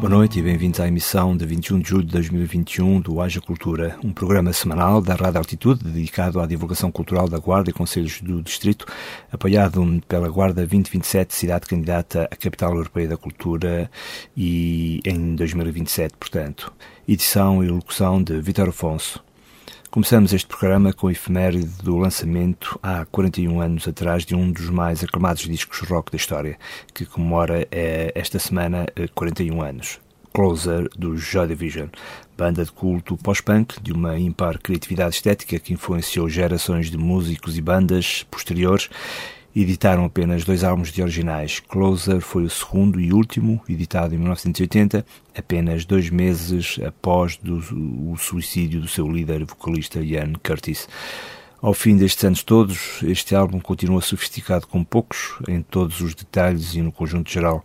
Boa noite e bem-vindos à emissão de 21 de julho de 2021 do Haja Cultura, um programa semanal da Rádio Altitude dedicado à divulgação cultural da Guarda e Conselhos do Distrito, apoiado pela Guarda 2027, cidade candidata à Capital Europeia da Cultura e em 2027, portanto. Edição e locução de Vitor Afonso. Começamos este programa com a efeméride do lançamento há 41 anos atrás de um dos mais aclamados discos rock da história, que comemora eh, esta semana 41 eh, anos. Closer, do Joy Division, banda de culto pós-punk de uma impar criatividade estética que influenciou gerações de músicos e bandas posteriores editaram apenas dois álbuns de originais. Closer foi o segundo e último, editado em 1980, apenas dois meses após do, o suicídio do seu líder vocalista Ian Curtis. Ao fim destes anos todos, este álbum continua sofisticado com poucos, em todos os detalhes e no conjunto geral.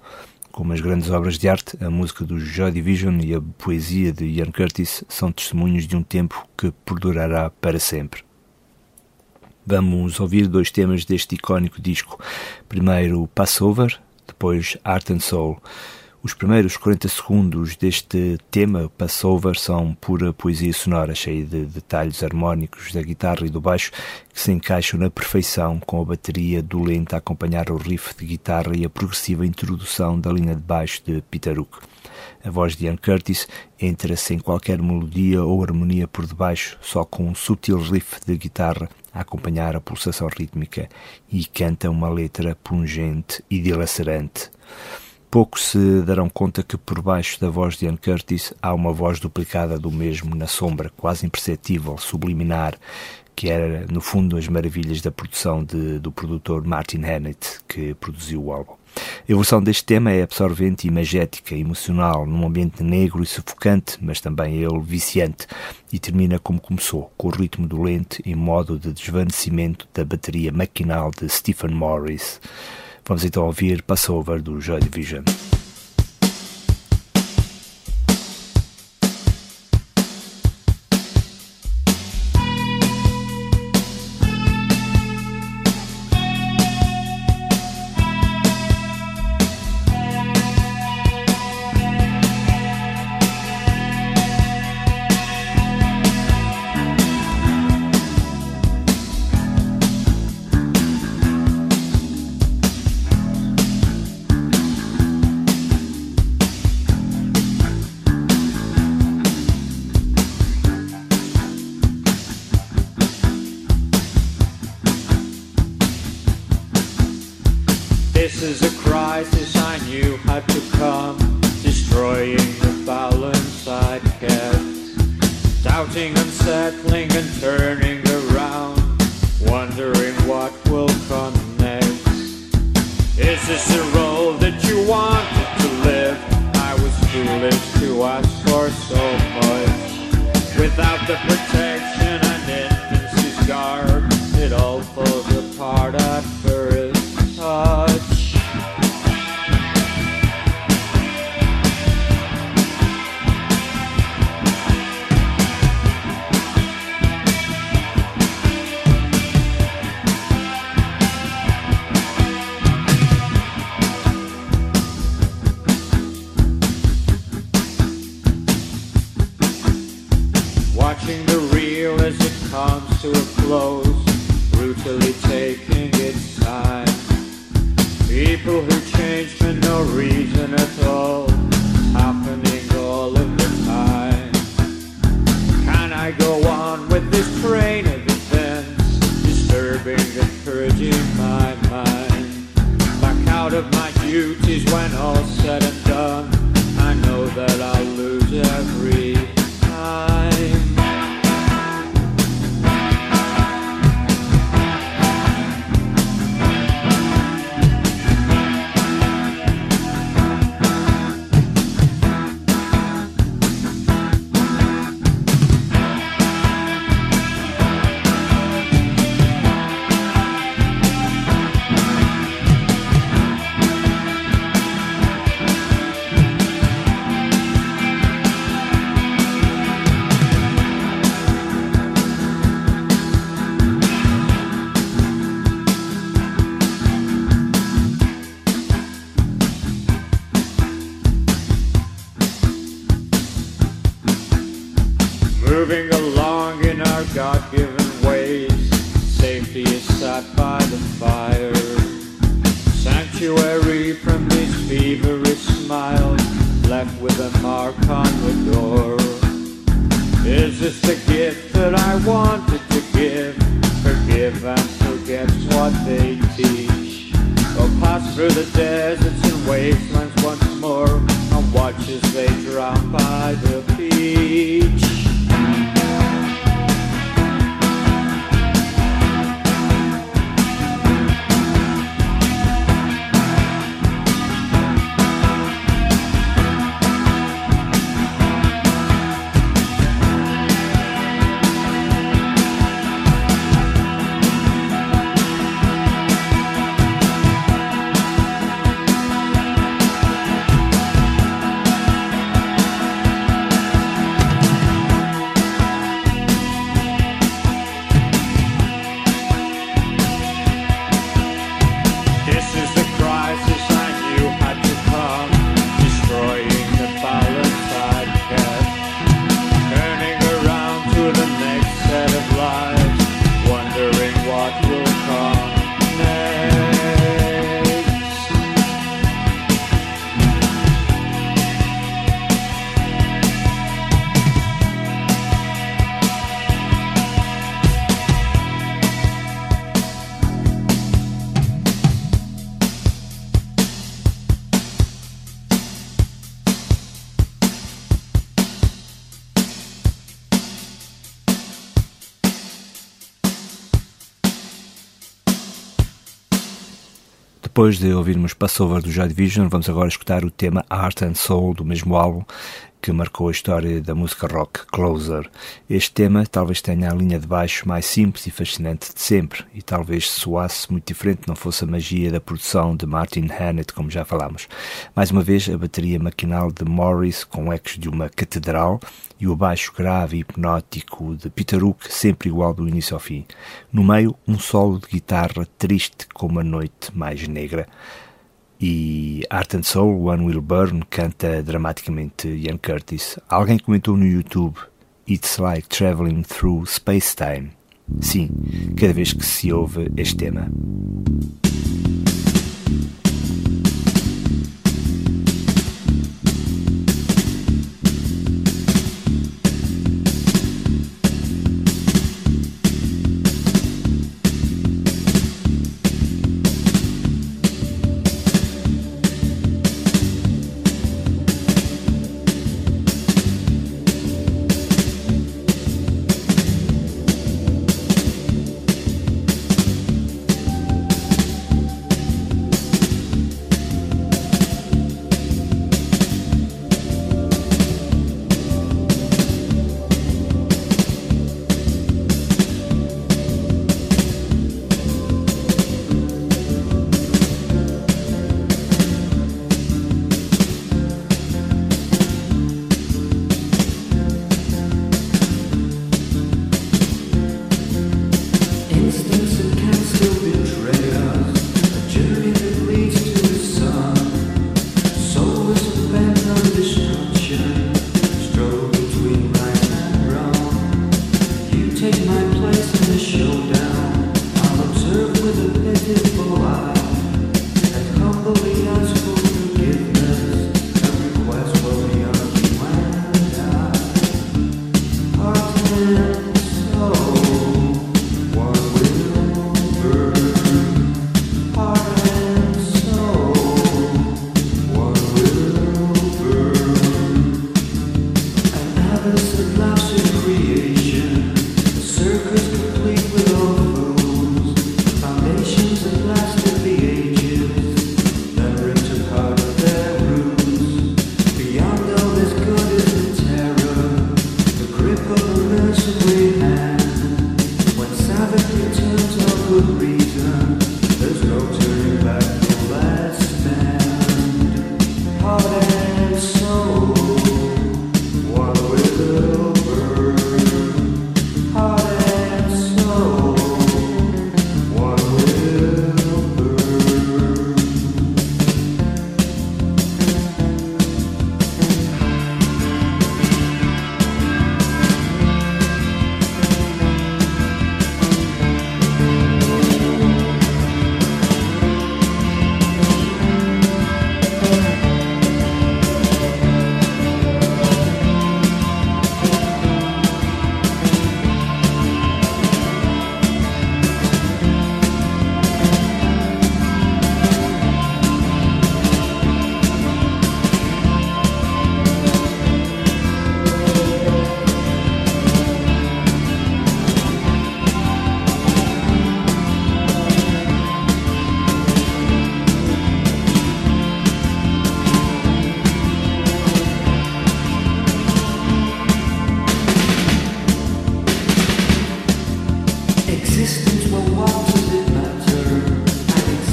Como as grandes obras de arte, a música do Joy Division e a poesia de Ian Curtis são testemunhos de um tempo que perdurará para sempre. Vamos ouvir dois temas deste icónico disco. Primeiro Passover, depois Art and Soul. Os primeiros 40 segundos deste tema, Passover, são pura poesia sonora, cheia de detalhes harmónicos da guitarra e do baixo que se encaixam na perfeição com a bateria dolente a acompanhar o riff de guitarra e a progressiva introdução da linha de baixo de Peter Hook. A voz de Ian Curtis entra sem qualquer melodia ou harmonia por debaixo, só com um sutil riff de guitarra a acompanhar a pulsação rítmica e canta uma letra pungente e dilacerante. Poucos se darão conta que por baixo da voz de Ian Curtis há uma voz duplicada do mesmo na sombra, quase imperceptível, subliminar, que era no fundo as maravilhas da produção de, do produtor Martin Hannett, que produziu o álbum. A evolução deste tema é absorvente e magética, emocional, num ambiente negro e sufocante, mas também ele viciante, e termina como começou, com o ritmo dolente em modo de desvanecimento da bateria maquinal de Stephen Morris. Vamos então ouvir Passover do Joy Division. This is a crisis I knew had to come, destroying the balance I'd kept, doubting, unsettling, and turning around, wondering what will come next. Is this the role that you wanted to live? I was foolish to ask for so much without the. Sanctuary from these feverish smiles, left with a mark on the door. Is this the gift that I wanted to give? Forgive and forget's what they teach. Or pass through the deserts and wastelands once more and watch as they drown by the beach. Depois de ouvirmos Passover do Joy Division, vamos agora escutar o tema Art and Soul do mesmo álbum, que marcou a história da música rock, Closer. Este tema talvez tenha a linha de baixo mais simples e fascinante de sempre, e talvez soasse muito diferente não fosse a magia da produção de Martin Hannett, como já falámos. Mais uma vez, a bateria maquinal de Morris, com ecos de uma catedral, e o baixo grave e hipnótico de Peter Hook, sempre igual do início ao fim. No meio, um solo de guitarra triste como a noite mais negra e Art and Soul, One Will Burn, canta dramaticamente Ian Curtis. Alguém comentou no YouTube It's like traveling through space-time. Sim, cada vez que se ouve este tema.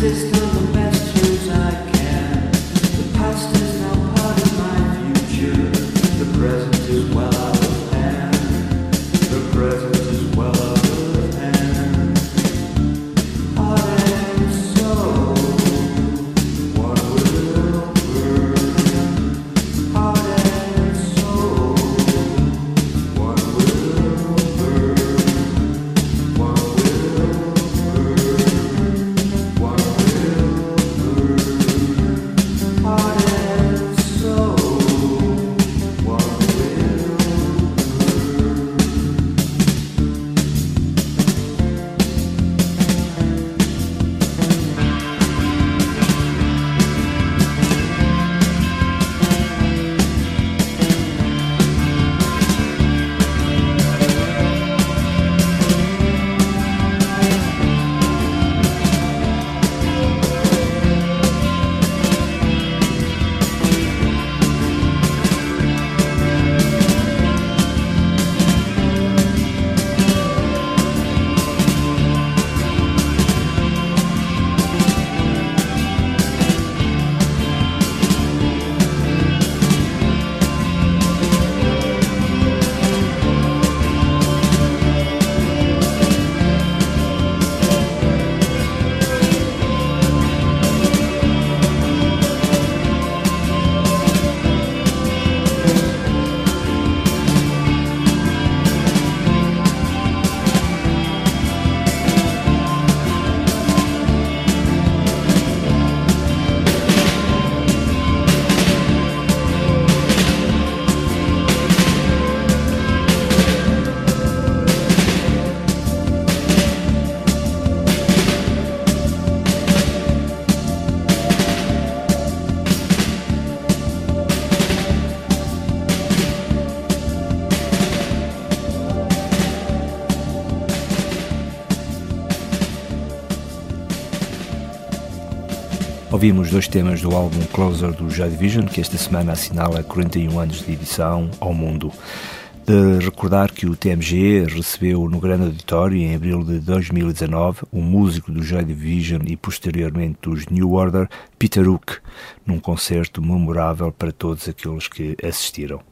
is Ouvimos dois temas do álbum Closer do Joy Division, que esta semana assinala 41 anos de edição ao mundo. De recordar que o TMG recebeu no Grande Auditório, em abril de 2019, o um músico do Joy Division e posteriormente dos New Order, Peter Hook, num concerto memorável para todos aqueles que assistiram.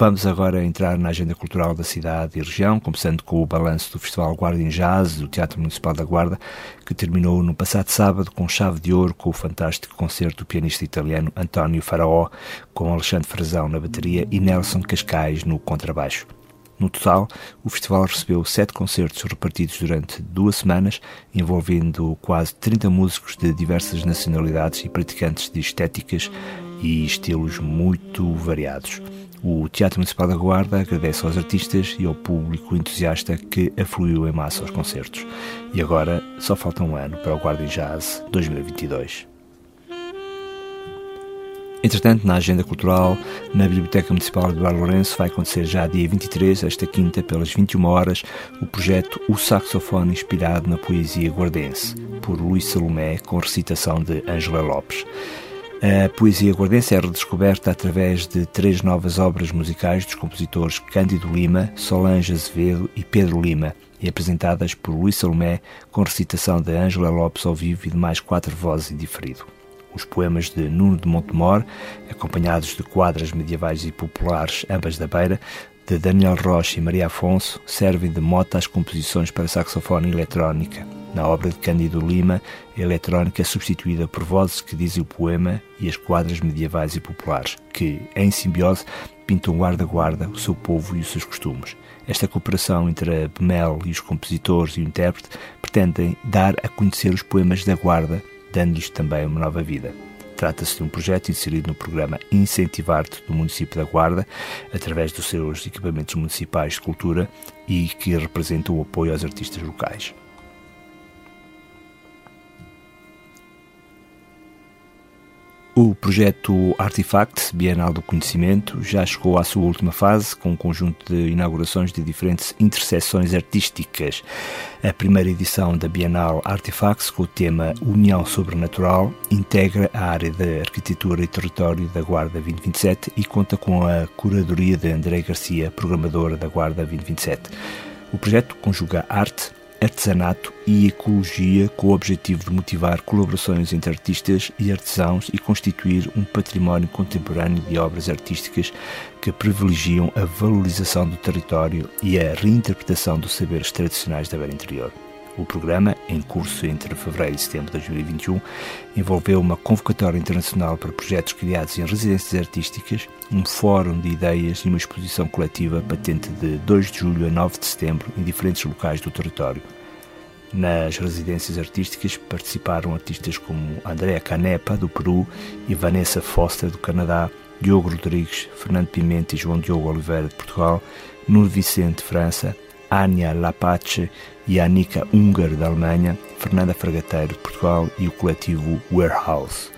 Vamos agora entrar na agenda cultural da cidade e região, começando com o balanço do Festival Guarda em Jazz do Teatro Municipal da Guarda, que terminou no passado sábado com chave de ouro com o fantástico concerto do pianista italiano António Faraó, com Alexandre Frazão na bateria e Nelson Cascais no contrabaixo. No total, o festival recebeu sete concertos repartidos durante duas semanas, envolvendo quase 30 músicos de diversas nacionalidades e praticantes de estéticas e estilos muito variados. O Teatro Municipal da Guarda agradece aos artistas e ao público entusiasta que afluiu em massa aos concertos. E agora só falta um ano para o Guarda Jazz 2022. Entretanto, na agenda cultural, na Biblioteca Municipal de Eduardo Lourenço vai acontecer já dia 23, esta quinta, pelas 21 horas, o projeto O Saxofone Inspirado na Poesia Guardense, por Luís Salomé, com recitação de Ângela Lopes. A poesia guardense é redescoberta através de três novas obras musicais dos compositores Cândido Lima, Solange Azevedo e Pedro Lima, e apresentadas por Luís Salomé, com recitação de Ângela Lopes ao vivo e de mais quatro vozes em diferido. Os poemas de Nuno de Montemor, acompanhados de quadras medievais e populares, ambas da beira, de Daniel Rocha e Maria Afonso, servem de mote às composições para saxofone eletrónica. Na obra de Cândido Lima, a eletrónica é substituída por vozes que dizem o poema e as quadras medievais e populares, que, em simbiose, pintam guarda-guarda o seu povo e os seus costumes. Esta cooperação entre a Bemel e os compositores e o intérprete pretendem dar a conhecer os poemas da guarda, dando-lhes também uma nova vida. Trata-se de um projeto inserido no programa Incentivar-te do município da Guarda, através dos seus equipamentos municipais de cultura e que representa o apoio aos artistas locais. O projeto Artifact, Bienal do Conhecimento, já chegou à sua última fase, com um conjunto de inaugurações de diferentes interseções artísticas. A primeira edição da Bienal Artifacts, com o tema União Sobrenatural, integra a área de Arquitetura e Território da Guarda 2027 e conta com a curadoria de André Garcia, programador da Guarda 2027. O projeto conjuga arte, artesanato e ecologia com o objetivo de motivar colaborações entre artistas e artesãos e constituir um património contemporâneo de obras artísticas que privilegiam a valorização do território e a reinterpretação dos saberes tradicionais da beira interior. O programa, em curso entre fevereiro e setembro de 2021, envolveu uma convocatória internacional para projetos criados em residências artísticas, um fórum de ideias e uma exposição coletiva patente de 2 de julho a 9 de setembro em diferentes locais do território. Nas residências artísticas participaram artistas como Andrea Canepa, do Peru, e Vanessa Foster, do Canadá, Diogo Rodrigues, Fernando Pimenta e João Diogo Oliveira, de Portugal, Nuno Vicente, França, Ania Lapace e Anika Unger, da Alemanha, Fernanda Fragateiro, de Portugal e o coletivo Warehouse.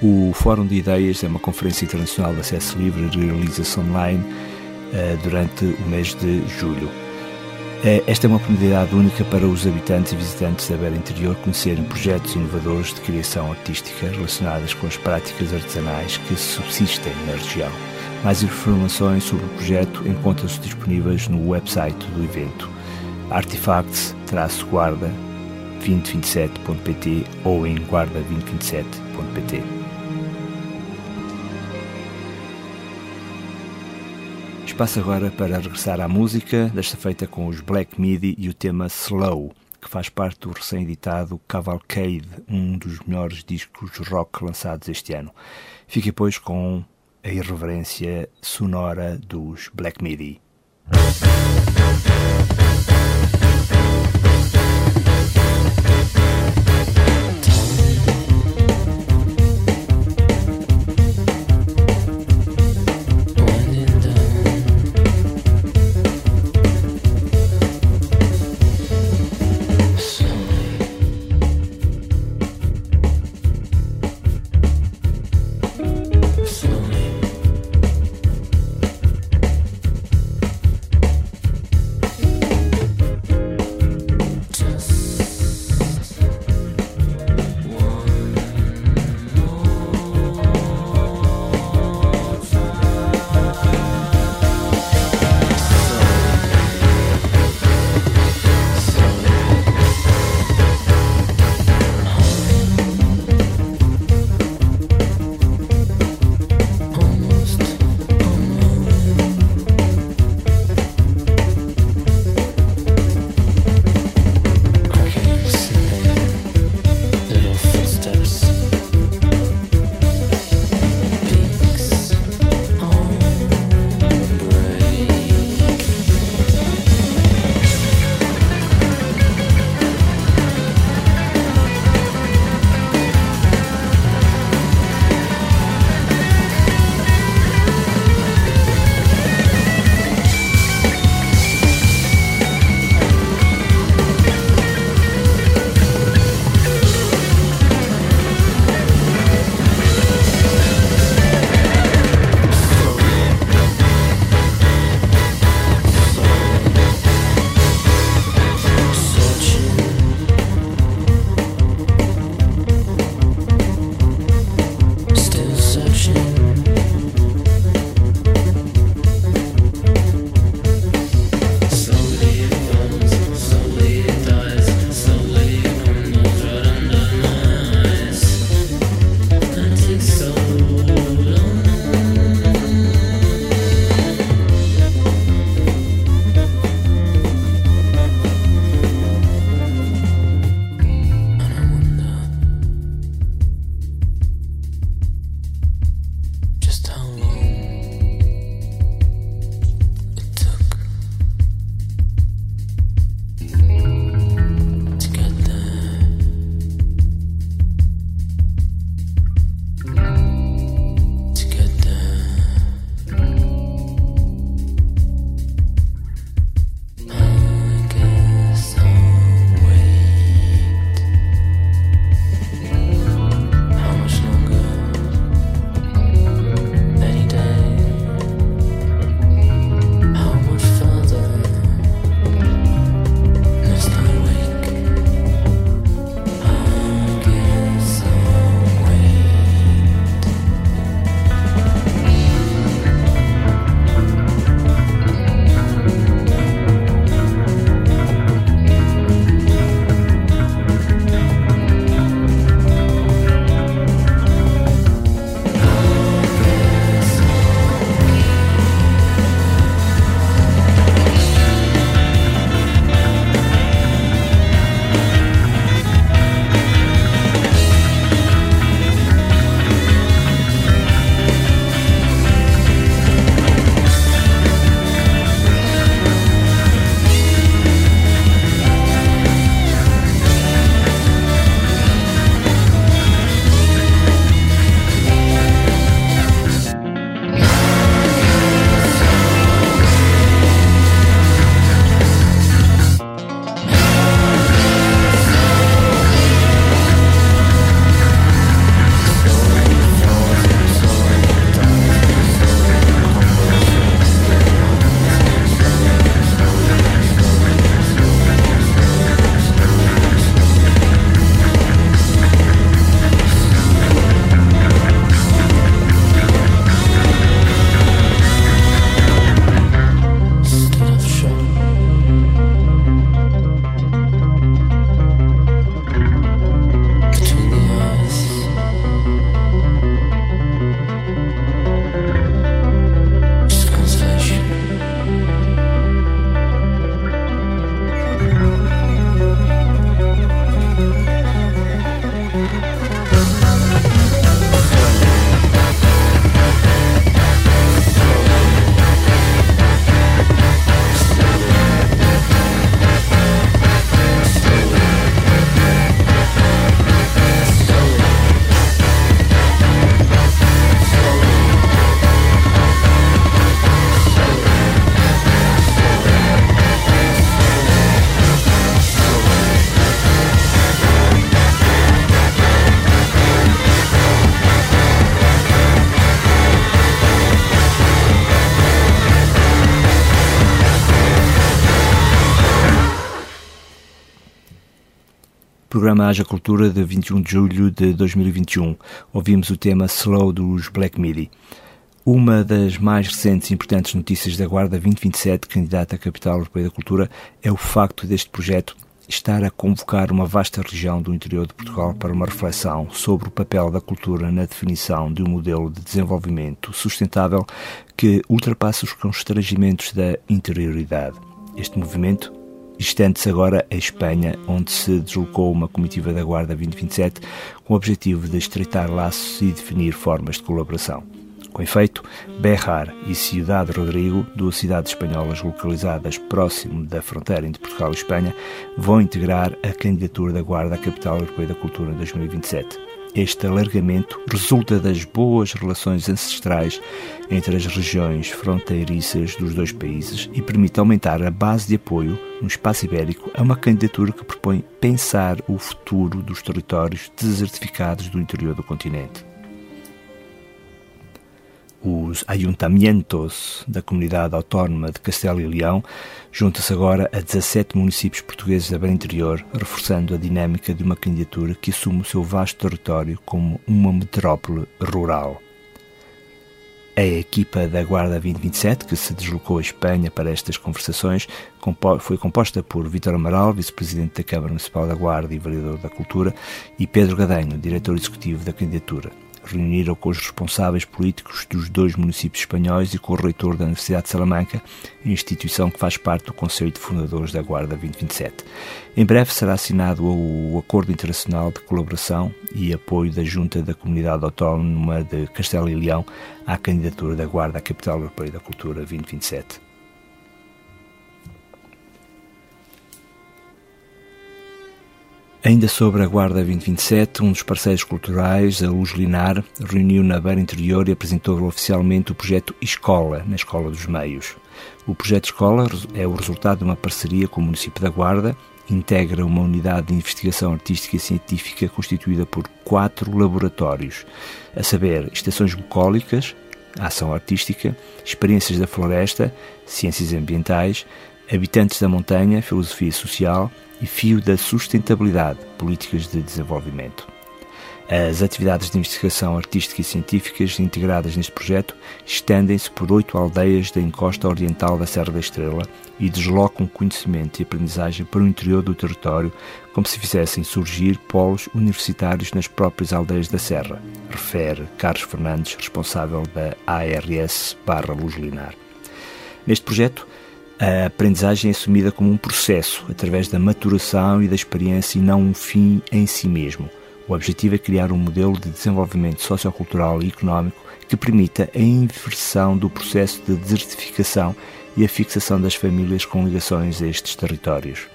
O Fórum de Ideias é uma conferência internacional de acesso livre e realiza-se online uh, durante o mês de julho. Uh, esta é uma oportunidade única para os habitantes e visitantes da Beira Interior conhecerem projetos inovadores de criação artística relacionados com as práticas artesanais que subsistem na região. Mais informações sobre o projeto encontram-se disponíveis no website do evento artifacts-guarda2027.pt ou em guarda2027.pt. Espaço agora para regressar à música, desta feita com os Black Midi e o tema Slow, que faz parte do recém-editado Cavalcade, um dos melhores discos rock lançados este ano. Fique, pois, com a irreverência sonora dos Black Midi. Programa Haja Cultura de 21 de julho de 2021, ouvimos o tema Slow dos Black Midi. Uma das mais recentes e importantes notícias da Guarda 2027, candidata à Capital Europeia da Cultura, é o facto deste projeto estar a convocar uma vasta região do interior de Portugal para uma reflexão sobre o papel da cultura na definição de um modelo de desenvolvimento sustentável que ultrapassa os constrangimentos da interioridade. Este movimento estende-se agora a Espanha, onde se deslocou uma comitiva da Guarda 2027 com o objetivo de estreitar laços e definir formas de colaboração. Com efeito, Berrar e Cidade Rodrigo, duas cidades espanholas localizadas próximo da fronteira entre Portugal e Espanha, vão integrar a candidatura da Guarda à Capital Europeia da Cultura em 2027. Este alargamento resulta das boas relações ancestrais entre as regiões fronteiriças dos dois países e permite aumentar a base de apoio no espaço ibérico a uma candidatura que propõe pensar o futuro dos territórios desertificados do interior do continente os ayuntamientos da comunidade autónoma de Castelo e Leão junta-se agora a 17 municípios portugueses da Beira Interior, reforçando a dinâmica de uma candidatura que assume o seu vasto território como uma metrópole rural. A equipa da Guarda 2027, que se deslocou à Espanha para estas conversações, foi composta por Vítor Amaral, vice-presidente da Câmara Municipal da Guarda e vereador da Cultura, e Pedro Gadenho, diretor executivo da candidatura reuniram com os responsáveis políticos dos dois municípios espanhóis e com o reitor da Universidade de Salamanca, instituição que faz parte do Conselho de Fundadores da Guarda 2027. Em breve será assinado o Acordo Internacional de Colaboração e Apoio da Junta da Comunidade Autónoma de Castelo e Leão à candidatura da Guarda à Capital Europeia da Cultura 2027. Ainda sobre a Guarda 2027, um dos parceiros culturais, a Luz Linar, reuniu na Beira Interior e apresentou oficialmente o projeto Escola, na Escola dos Meios. O projeto Escola é o resultado de uma parceria com o município da Guarda, integra uma unidade de investigação artística e científica constituída por quatro laboratórios, a saber, estações bucólicas, ação artística, experiências da floresta, ciências ambientais, habitantes da montanha, filosofia social, e fio da sustentabilidade, políticas de desenvolvimento. As atividades de investigação artística e científicas integradas neste projeto estendem-se por oito aldeias da encosta oriental da Serra da Estrela e deslocam conhecimento e aprendizagem para o interior do território, como se fizessem surgir polos universitários nas próprias aldeias da Serra, refere Carlos Fernandes, responsável da ARS barra Luz Linar. Neste projeto, a aprendizagem é assumida como um processo, através da maturação e da experiência e não um fim em si mesmo. O objetivo é criar um modelo de desenvolvimento sociocultural e económico que permita a inversão do processo de desertificação e a fixação das famílias com ligações a estes territórios.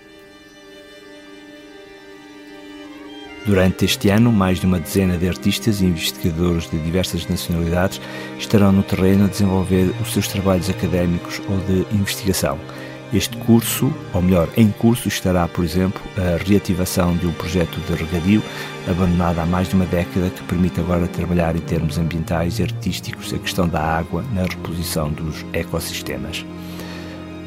Durante este ano, mais de uma dezena de artistas e investigadores de diversas nacionalidades estarão no terreno a desenvolver os seus trabalhos académicos ou de investigação. Este curso, ou melhor, em curso, estará, por exemplo, a reativação de um projeto de regadio abandonado há mais de uma década que permite agora trabalhar em termos ambientais e artísticos a questão da água na reposição dos ecossistemas.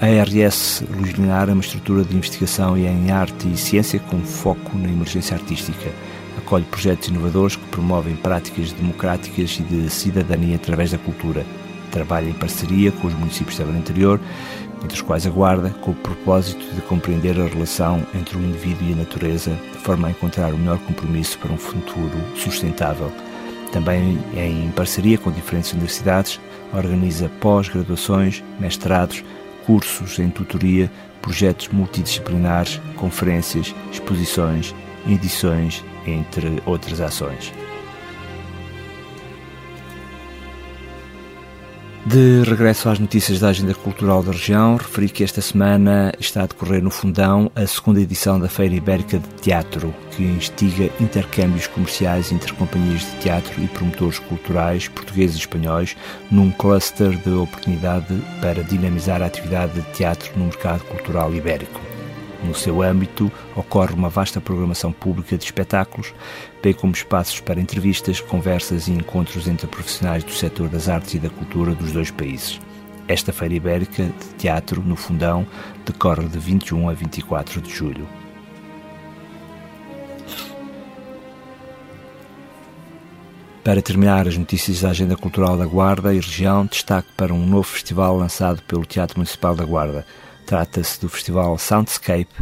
A ARS Luz Linear é uma estrutura de investigação em arte e ciência com foco na emergência artística. Acolhe projetos inovadores que promovem práticas democráticas e de cidadania através da cultura. Trabalha em parceria com os municípios da Interior, entre os quais a Guarda, com o propósito de compreender a relação entre o indivíduo e a natureza, de forma a encontrar o melhor compromisso para um futuro sustentável. Também em parceria com diferentes universidades, organiza pós-graduações, mestrados, cursos em tutoria, projetos multidisciplinares, conferências, exposições, edições, entre outras ações. De regresso às notícias da agenda cultural da região, referi que esta semana está a decorrer no Fundão a segunda edição da Feira Ibérica de Teatro, que instiga intercâmbios comerciais entre companhias de teatro e promotores culturais portugueses e espanhóis num cluster de oportunidade para dinamizar a atividade de teatro no mercado cultural ibérico. No seu âmbito, ocorre uma vasta programação pública de espetáculos, bem como espaços para entrevistas, conversas e encontros entre profissionais do setor das artes e da cultura dos dois países. Esta Feira Ibérica de Teatro, no Fundão, decorre de 21 a 24 de julho. Para terminar as notícias da Agenda Cultural da Guarda e Região, destaque para um novo festival lançado pelo Teatro Municipal da Guarda. Trata-se do Festival Soundscape,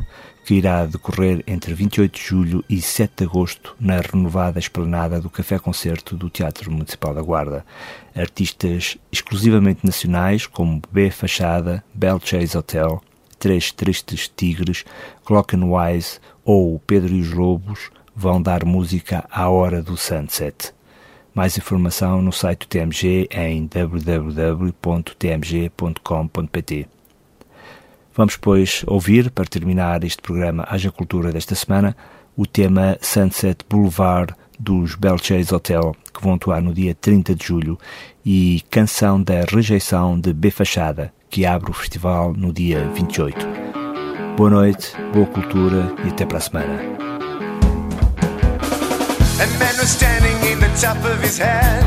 que irá decorrer entre 28 de julho e 7 de agosto na renovada esplanada do Café Concerto do Teatro Municipal da Guarda. Artistas exclusivamente nacionais, como B Fachada, Bell Chase Hotel, Três Tristes Tigres, Clock and Wise ou Pedro e os Lobos, vão dar música à hora do sunset. Mais informação no site do TMG em www.tmg.com.pt. Vamos, pois, ouvir, para terminar este programa Haja Cultura desta semana, o tema Sunset Boulevard dos Belchase Hotel, que vão atuar no dia 30 de julho, e Canção da Rejeição de B Fachada, que abre o festival no dia 28. Boa noite, boa cultura e até para a semana. A man was standing in the top of his head,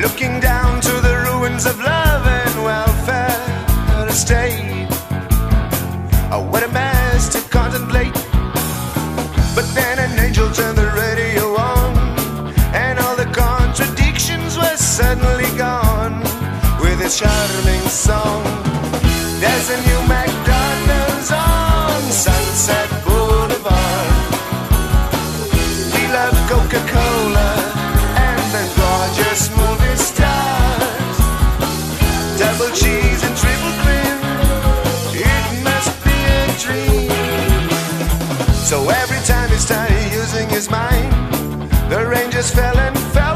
looking down to the his song. There's a new McDonald's on Sunset Boulevard. We love Coca Cola and the gorgeous movie stars. Double cheese and triple cream. It must be a dream. So every time he started using his mind, the rangers fell and fell